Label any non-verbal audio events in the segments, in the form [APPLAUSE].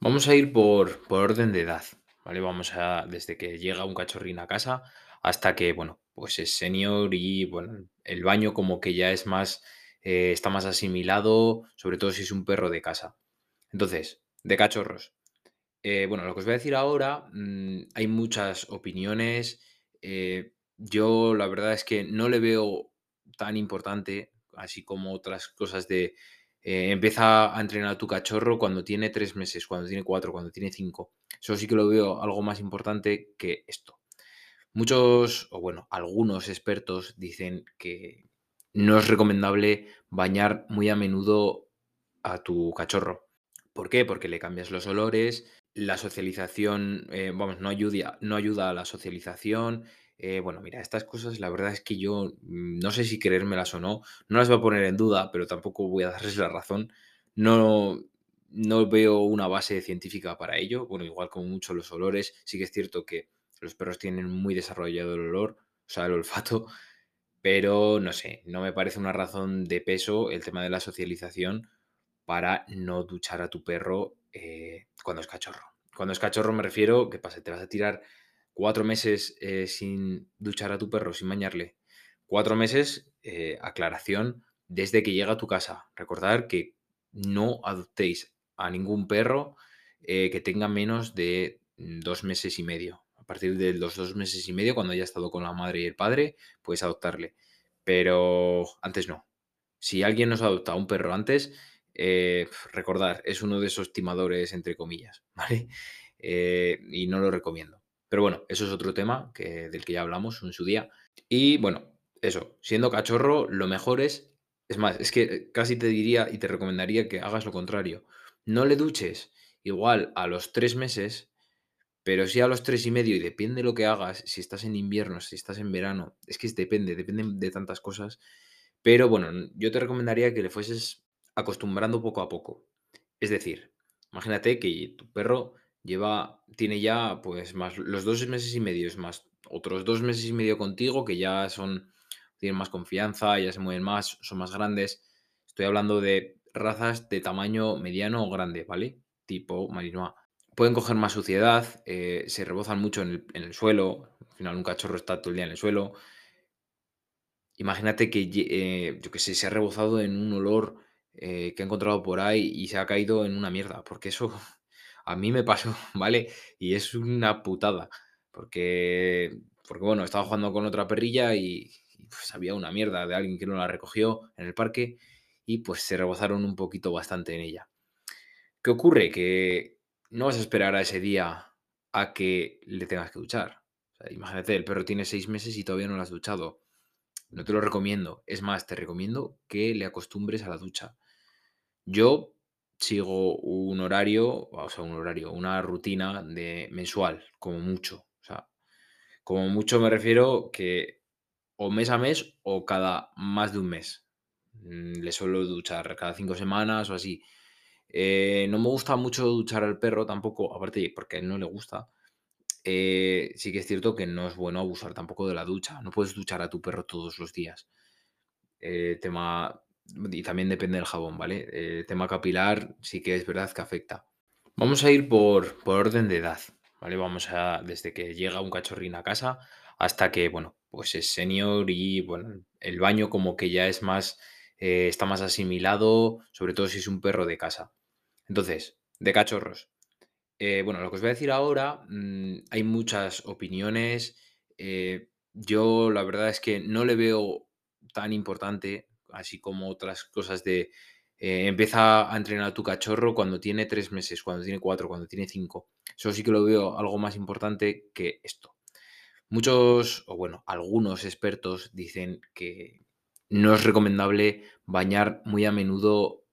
Vamos a ir por, por orden de edad, ¿vale? Vamos a, desde que llega un cachorrín a casa hasta que, bueno, pues es senior y, bueno, el baño como que ya es más, eh, está más asimilado, sobre todo si es un perro de casa. Entonces, de cachorros. eh, bueno, lo que os voy a decir ahora, mm, hay muchas opiniones. eh, yo la verdad es que no le veo tan importante, así como otras cosas de eh, empieza a entrenar a tu cachorro cuando tiene tres meses, cuando tiene cuatro, cuando tiene cinco. Eso sí que lo veo algo más importante que esto. Muchos, o bueno, algunos expertos dicen que no es recomendable bañar muy a menudo a tu cachorro. ¿Por qué? Porque le cambias los olores, la socialización, eh, vamos, no ayuda, no ayuda a la socialización. Eh, bueno, mira, estas cosas la verdad es que yo mm, no sé si creérmelas o no, no las voy a poner en duda, pero tampoco voy a darles la razón. No, no veo una base científica para ello. Bueno, igual como mucho los olores, sí que es cierto que los perros tienen muy desarrollado el olor, o sea, el olfato, pero no sé, no me parece una razón de peso el tema de la socialización para no duchar a tu perro eh, cuando es cachorro. Cuando es cachorro me refiero, ¿qué pasa? ¿Te vas a tirar cuatro meses eh, sin duchar a tu perro, sin bañarle? Cuatro meses, eh, aclaración, desde que llega a tu casa. Recordad que no adoptéis a ningún perro eh, que tenga menos de mm, dos meses y medio. A partir de los dos meses y medio, cuando haya estado con la madre y el padre, puedes adoptarle. Pero antes no. Si alguien nos adopta a un perro antes, eh, recordar, es uno de esos timadores, entre comillas, [LAUGHS] ¿vale? Y no lo recomiendo. Pero bueno, eso es otro tema que, del que ya hablamos en su día. Y bueno, eso, siendo cachorro, lo mejor es, es más, es que casi te diría y te recomendaría que hagas lo contrario. No le duches igual a los tres meses, pero sí a los tres y medio, y depende de lo que hagas, si estás en invierno, si estás en verano, es que depende, depende de tantas cosas. Pero bueno, yo te recomendaría que le fueses acostumbrando poco a poco. Es decir, imagínate que tu perro lleva, tiene ya pues más los dos meses y medio, es más otros dos meses y medio contigo, que ya son, tienen más confianza, ya se mueven más, son más grandes. Estoy hablando de razas de tamaño mediano o grande, ¿vale? Tipo Malinois. Pueden coger más suciedad, eh, se rebozan mucho en el, en el suelo. Al final, un cachorro está todo el día en el suelo. Imagínate que, eh, yo que sé, se ha rebozado en un olor eh, que ha encontrado por ahí y se ha caído en una mierda, porque eso a mí me pasó, [LAUGHS] ¿vale? Y es una putada, porque, porque bueno, estaba jugando con otra perrilla y, pues había una mierda de alguien que no la recogió en el parque y pues se rebozaron un poquito bastante en ella. ¿Qué ocurre? Que no vas a esperar a ese día a que le tengas que duchar. Imagínate, el perro tiene seis meses y todavía no lo has duchado. No te lo recomiendo. Es más, te recomiendo que le acostumbres a la ducha. Yo sigo un horario, o sea, un horario, una rutina de mensual, como mucho. O sea, como mucho me refiero que o mes a mes o cada más de un mes. Mm, Le suelo duchar cada cinco semanas o así. Eh, no me gusta mucho duchar al perro tampoco, aparte porque a él no le gusta. Eh, sí que es cierto que no es bueno abusar tampoco de la ducha. No puedes duchar a tu perro todos los días. Eh, tema, y también depende del jabón, ¿vale? Eh, tema capilar sí que es verdad que afecta. Vamos a ir por, por orden de edad, ¿vale? Vamos a, desde que llega un cachorrín a casa hasta que, bueno, pues es senior y, bueno, el baño como que ya es más, eh, está más asimilado, sobre todo si es un perro de casa. Entonces, de cachorros. Eh, bueno, lo que os voy a decir ahora, mm, hay muchas opiniones. yo la verdad es que no le veo tan importante, así como otras cosas de eh, empieza a entrenar a tu cachorro cuando tiene tres meses, cuando tiene cuatro, cuando tiene cinco. Eso sí que lo veo algo más importante que esto. Muchos, o bueno, algunos expertos dicen que no es recomendable bañar muy a menudo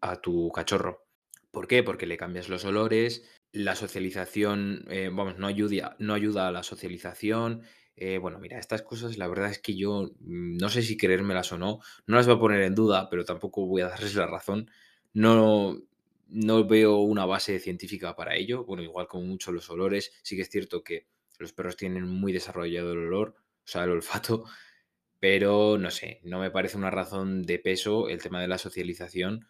a tu cachorro. ¿Por qué? Porque le cambias los olores, la socialización, eh, vamos, no ayuda, no ayuda a la socialización. eh, bueno, mira, estas cosas la verdad es que yo mm, no sé si creérmelas o no, no las voy a poner en duda, pero tampoco voy a [LAUGHS] darles la razón. No, no veo una base científica para ello. Bueno, igual como mucho los olores, sí que es cierto que los perros tienen muy desarrollado el olor, o sea, el olfato, [LAUGHS] pero no sé, no me parece una razón de peso el tema de la socialización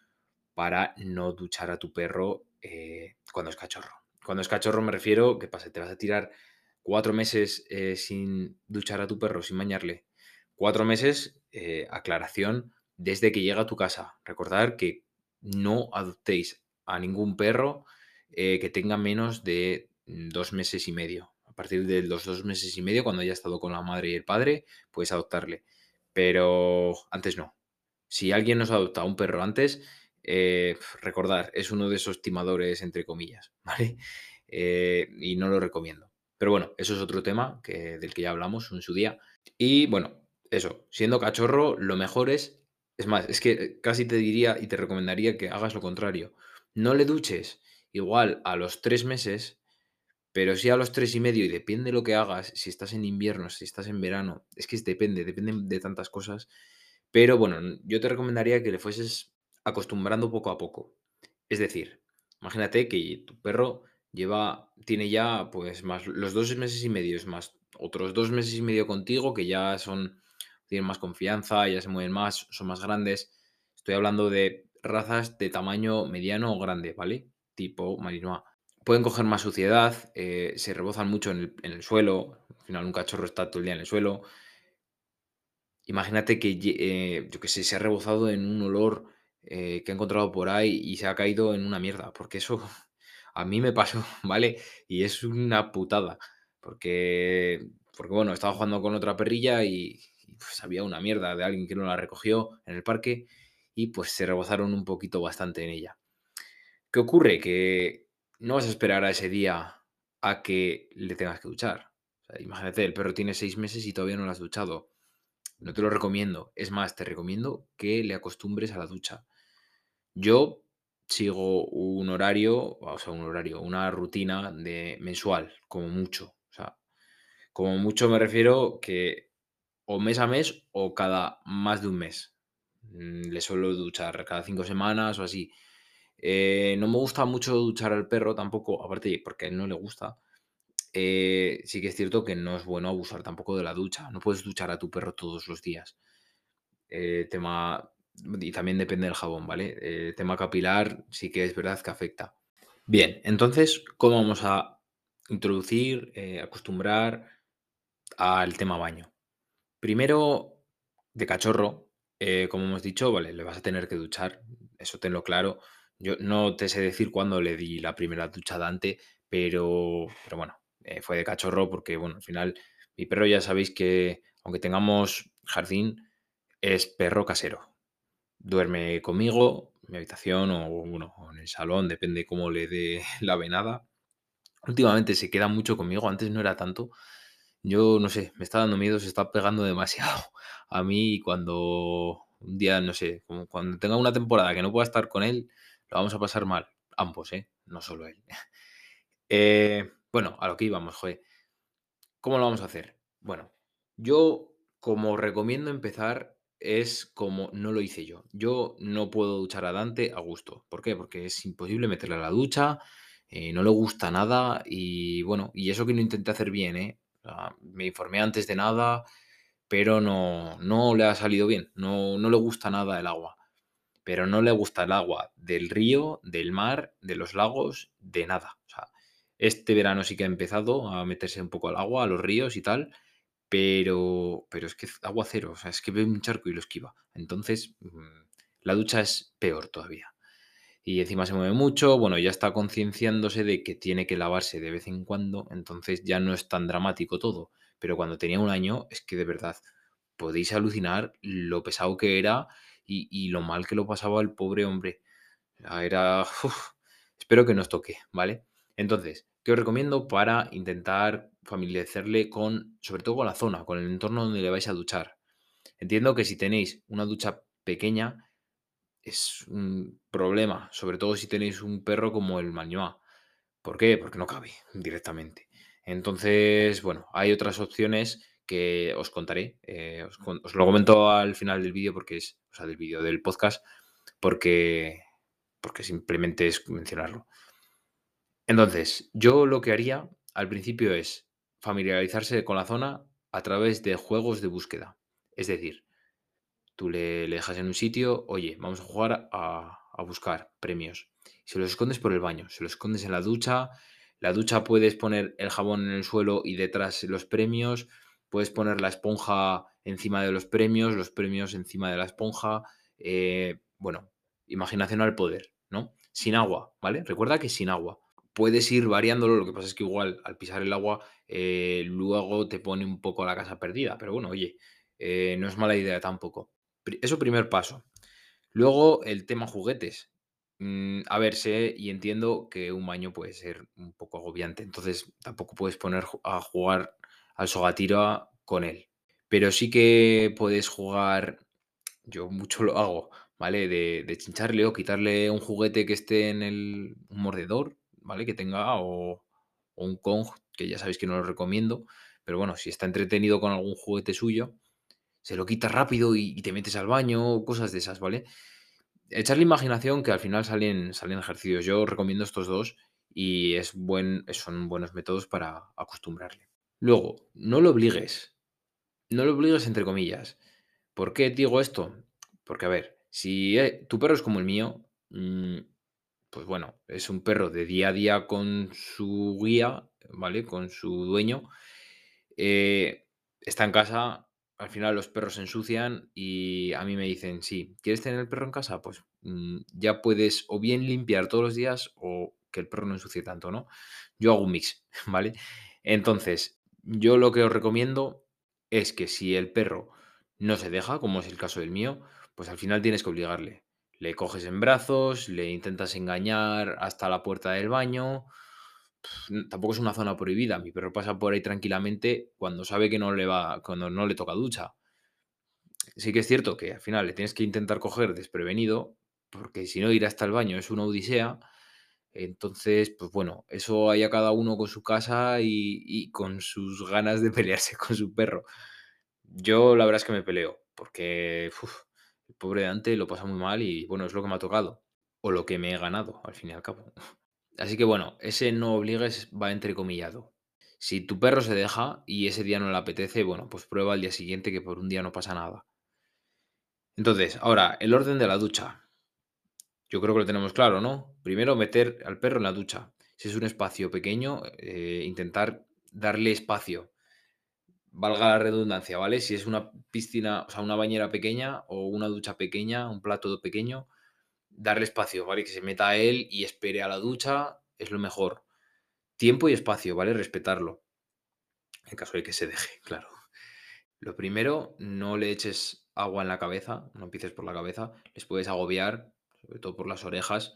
para no duchar a tu perro eh, cuando es cachorro. Cuando es cachorro me refiero, ¿qué pasa? Te vas a tirar cuatro meses eh, sin duchar a tu perro, sin bañarle. Cuatro meses, eh, aclaración, desde que llega a tu casa. Recordad que no adoptéis a ningún perro que tenga menos de dos meses y medio. A partir de los dos meses y medio, cuando haya estado con la madre y el padre, puedes adoptarle. Pero antes no. Si alguien nos adopta a un perro antes, eh, recordar, es uno de esos timadores, entre comillas, [LAUGHS] ¿vale? Eh, y no lo recomiendo. Pero bueno, eso es otro tema que, del que ya hablamos en su día. Y bueno, eso, siendo cachorro, lo mejor es, es más, es que casi te diría y te recomendaría que hagas lo contrario. No le duches igual a los tres meses, pero sí a los tres y medio, y depende de lo que hagas, si estás en invierno, si estás en verano, es que depende, depende de tantas cosas. Pero bueno, yo te recomendaría que le fueses acostumbrando poco a poco. Es decir, imagínate que tu perro lleva, tiene ya pues más los dos meses y medio, es más otros dos meses y medio contigo que ya son, tienen más confianza, ya se mueven más, son más grandes. Estoy hablando de razas de tamaño mediano o grande, ¿vale? Tipo Malinois. Pueden coger más suciedad, eh, se rebozan mucho en el, suelo, al final un cachorro está todo el día en el suelo. Imagínate que, eh, yo que sé, se ha rebozado en un olor eh, que ha encontrado por ahí y se ha caído en una mierda, porque eso [LAUGHS] a mí me pasó, [LAUGHS] ¿vale? Y es una putada, porque, porque bueno, estaba jugando con otra perrilla y, pues había una mierda de alguien que no la recogió en el parque y pues se rebozaron un poquito bastante en ella. ¿Qué ocurre? Que no vas a esperar a ese día a que le tengas que duchar. imagínate, el perro tiene seis meses y todavía no lo has duchado. No te lo recomiendo. Es más, te recomiendo que le acostumbres a la ducha. Yo sigo un horario, o sea, un horario, una rutina de mensual, como mucho. O sea, como mucho me refiero que o mes a mes o cada más de un mes. Mm, le suelo duchar cada cinco semanas o así. Eh, no me gusta mucho duchar al perro tampoco, aparte porque a él no le gusta. Eh, sí que es cierto que no es bueno abusar tampoco de la ducha. No puedes duchar a tu perro todos los días. Eh, tema. Y también depende del jabón, ¿vale? Eh, tema capilar sí que es verdad que afecta. Bien, entonces, ¿cómo vamos a introducir, acostumbrar al tema baño? Primero, de cachorro, como hemos dicho, vale, le vas a tener que duchar, eso tenlo claro. Yo no te sé decir cuándo le di la primera ducha Dante, pero, pero bueno, eh, fue de cachorro porque, bueno, al final mi perro ya sabéis que, aunque tengamos jardín, es perro casero. Duerme conmigo, en mi habitación o, bueno, en el salón, depende cómo le dé [LAUGHS] la venada. Últimamente se queda mucho conmigo, antes no era tanto. Yo no sé, me está dando miedo, se está pegando [LAUGHS] demasiado a mí y cuando un día, no sé, cuando tenga una temporada que no pueda estar con él, lo vamos a pasar mal. Ambos, ¿eh? No solo él. [LAUGHS] eh, bueno, a lo que íbamos, joder. ¿Cómo lo vamos a hacer? Bueno, yo como recomiendo empezar es como no lo hice yo. Yo no puedo duchar a Dante a gusto. ¿Por qué? Porque es imposible meterle a la ducha, eh, no le gusta nada y bueno, y eso que lo intenté hacer bien, ¿eh? me informé antes de nada, pero no, no le ha salido bien, no, no le gusta nada el agua. Pero no le gusta el agua del río, del mar, de los lagos, de nada. Este verano sí que ha empezado a meterse un poco al agua, a los ríos y tal, pero, pero es que agua cero, o sea, es que ve un charco y lo esquiva. Entonces, mm, la ducha es peor todavía. Y encima se mueve mucho, bueno, ya está concienciándose de que tiene que lavarse de vez en cuando, entonces ya no es tan dramático todo. Pero cuando tenía un año, es que de verdad podéis alucinar lo pesado que era y, lo mal que lo pasaba el pobre hombre. Era... [LAUGHS] espero que nos toque, ¿vale? Entonces, ¿Qué os recomiendo para intentar familiarizarle con, sobre todo con la zona, con el entorno donde le vais a duchar. Entiendo que si tenéis una ducha pequeña es un problema, sobre todo si tenéis un perro como el Malinois. ¿Por qué? Porque no cabe [LAUGHS] directamente. Entonces, bueno, hay otras opciones que os contaré. Eh, os, os, lo comento al final del vídeo porque es, o sea, del vídeo del podcast, porque, porque simplemente es mencionarlo. Entonces, yo lo que haría al principio es familiarizarse con la zona a través de juegos de búsqueda. Es decir, tú le, dejas en un sitio, oye, vamos a jugar a, buscar premios. Se los escondes por el baño, se los escondes en la ducha. La ducha puedes poner el jabón en el suelo y detrás los premios. Puedes poner la esponja encima de los premios, los premios encima de la esponja. Eh, bueno, imaginación al poder, ¿no? Sin agua, ¿vale? Recuerda que sin agua. Puedes ir variándolo, lo que pasa es que igual al pisar el agua eh, luego te pone un poco la casa perdida, pero bueno, oye, eh, no es mala idea tampoco. Eso primer paso. Luego el tema juguetes. Mm, a ver, sé y entiendo que un baño puede ser un poco agobiante, entonces tampoco puedes poner a jugar al sogatira con él. Pero sí que puedes jugar, yo mucho lo hago, ¿vale? De, chincharle o quitarle un juguete que esté en el mordedor, ¿vale? Que tenga o, un Kong, que ya sabéis que no lo recomiendo, pero bueno, si está entretenido con algún juguete suyo, se lo quitas rápido y, y te metes al baño, cosas de esas, ¿vale? Echarle imaginación que al final salen, salen ejercicios. Yo recomiendo estos dos y es buen, son buenos métodos para acostumbrarle. Luego, no lo obligues. No lo obligues entre comillas. ¿Por qué digo esto? Porque, a ver, si eh, tu perro es como el mío, mm, pues bueno, es un perro de día a día con su guía, ¿vale? Con su dueño. eh, está en casa, al final los perros se ensucian y a mí me dicen, sí, ¿quieres tener el perro en casa? Pues mm, ya puedes o bien limpiar todos los días o que el perro no ensucie tanto, ¿no? Yo hago un mix, [LAUGHS] ¿vale? Entonces, yo lo que os recomiendo es que si el perro no se deja, como es el caso del mío, pues al final tienes que obligarle. Le coges en brazos, le intentas engañar hasta la puerta del baño. Tampoco es una zona prohibida. Mi perro pasa por ahí tranquilamente cuando sabe que no le va, cuando no le toca ducha. Sí que es cierto que al final le tienes que intentar coger desprevenido, porque si no ir hasta el baño es una odisea. Entonces, pues bueno, eso hay a cada uno con su casa y, con sus ganas de [LAUGHS] pelearse con su perro. Yo la verdad es que me peleo, porque el pobre Dante lo pasa muy mal y bueno, es lo que me ha tocado, o lo que me he ganado, al fin y al cabo. [LAUGHS] Así que bueno, ese no obligues va entrecomillado. Si tu perro se deja y ese día no le apetece, bueno, pues prueba al día siguiente que por un día no pasa nada. Entonces, ahora, el orden de la ducha. Yo creo que lo tenemos claro, ¿no? Primero, meter al perro en la ducha. Si es un espacio pequeño, eh, intentar darle espacio valga la redundancia, ¿vale? Si es una piscina, o sea, una bañera pequeña o una ducha pequeña, un plato pequeño, darle espacio, ¿vale? Que se meta a él y espere a la ducha es lo mejor. Tiempo y espacio, ¿vale? Respetarlo. En caso de que se deje, [LAUGHS] claro. Lo primero, no le eches agua en la cabeza, no empieces por la cabeza, les puedes agobiar, sobre todo por las orejas.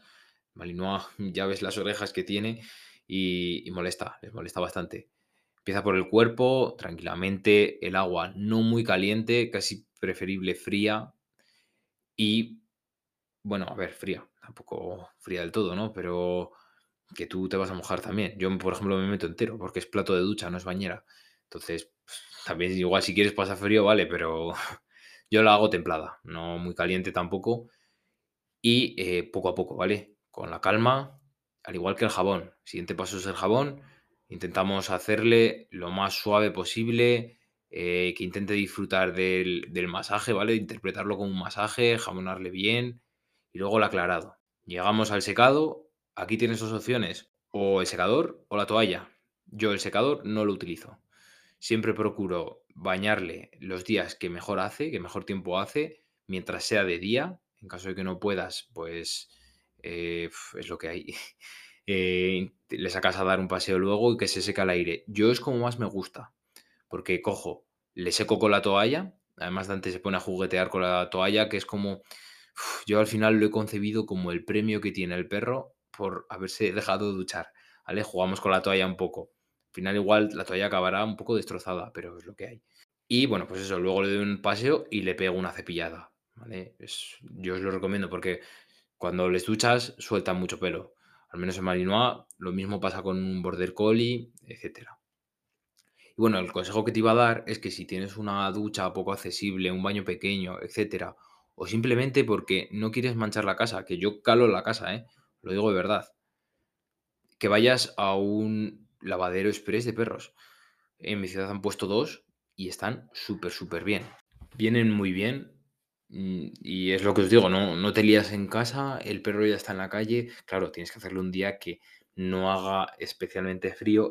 Malinois, [LAUGHS] ya ves las orejas que tiene y, y molesta, les molesta bastante. Empieza por el cuerpo, tranquilamente, el agua no muy caliente, casi preferible fría. Y, bueno, a ver, fría, tampoco fría del todo, ¿no? Pero que tú te vas a mojar también. Yo, por ejemplo, me meto entero porque es plato de ducha, no es bañera. Entonces, pues, también igual si quieres pasar frío, vale, pero [LAUGHS] yo la hago templada, no muy caliente tampoco. Y eh, poco a poco, ¿vale? Con la calma, al igual que el jabón. Siguiente paso es el jabón Intentamos hacerle lo más suave posible, eh, que intente disfrutar del, del masaje, ¿vale? Interpretarlo como un masaje, jabonarle bien y luego el aclarado. Llegamos al secado, aquí tienes dos opciones, o el secador o la toalla. Yo el secador no lo utilizo. Siempre procuro bañarle los días que mejor hace, que mejor tiempo hace, mientras sea de día. En caso de que no puedas, pues eh, es lo que hay. [LAUGHS] eh, le sacas a dar un paseo luego y que se seca el aire. Yo es como más me gusta, porque cojo, le seco con la toalla, además Dante se pone a juguetear con la toalla, que es como, yo al final lo he concebido como el premio que tiene el perro por haberse dejado de duchar, ¿vale? Jugamos con la toalla un poco. Al final igual la toalla acabará un poco destrozada, pero es lo que hay. Y bueno, pues eso, luego le doy un paseo y le pego una cepillada, ¿vale? Es, yo os lo recomiendo porque cuando les duchas sueltan mucho pelo al menos en Malinois, lo mismo pasa con un Border Collie, etcétera. Y bueno, el consejo que te iba a dar es que si tienes una ducha poco accesible, un baño pequeño, etcétera, o simplemente porque no quieres manchar la casa, que yo calo la casa, ¿eh? lo digo de verdad, que vayas a un lavadero express de perros. En mi ciudad han puesto dos y están súper, súper bien. Vienen muy bien Mm, y es lo que os digo, no no te lías en casa, el perro ya está en la calle. Claro, tienes que hacerlo un día que no haga especialmente frío.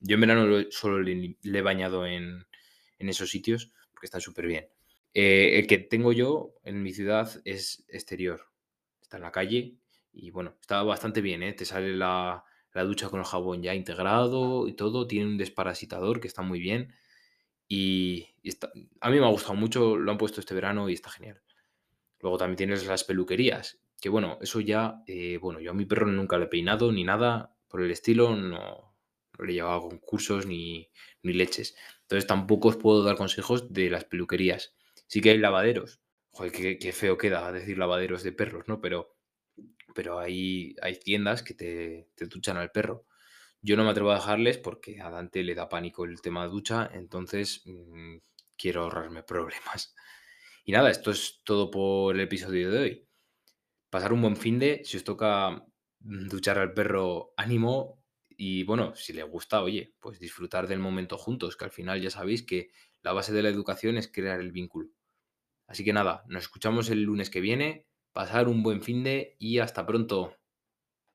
Yo en verano lo solo le he bañado en en esos sitios, porque están superbién. Eh, el que tengo yo en mi ciudad es exterior, está en la calle y, bueno, está bastante bien, ¿eh? Te sale la la ducha con el jabón ya integrado y todo, tiene un desparasitador que está muy bien y está a mí me ha gustado mucho, lo han puesto este verano y está genial. Luego también tienes las peluquerías, que bueno, eso ya, eh, bueno, yo a mi perro nunca le he peinado ni nada por el estilo, no le he llevado a concursos ni ni leches. Entonces, tampoco os puedo dar consejos de las peluquerías. Sí que hay lavaderos. Joder, qué qué feo queda decir lavaderos de perros, ¿no? Pero pero hay hay tiendas que te te duchan al perro. Yo no me atrevo a dejarles porque a Dante le da pánico el tema ducha, entonces, mm, quiero ahorrarme problemas. Y nada, esto es todo por el episodio de hoy. Pasar un buen finde, si os toca, mm, duchar al perro, ánimo y bueno, si le gusta, oye, pues disfrutar del momento juntos, que al final ya sabéis que la base de la educación es crear el vínculo. Así que nada, nos escuchamos el lunes que viene, pasar un buen finde y hasta pronto.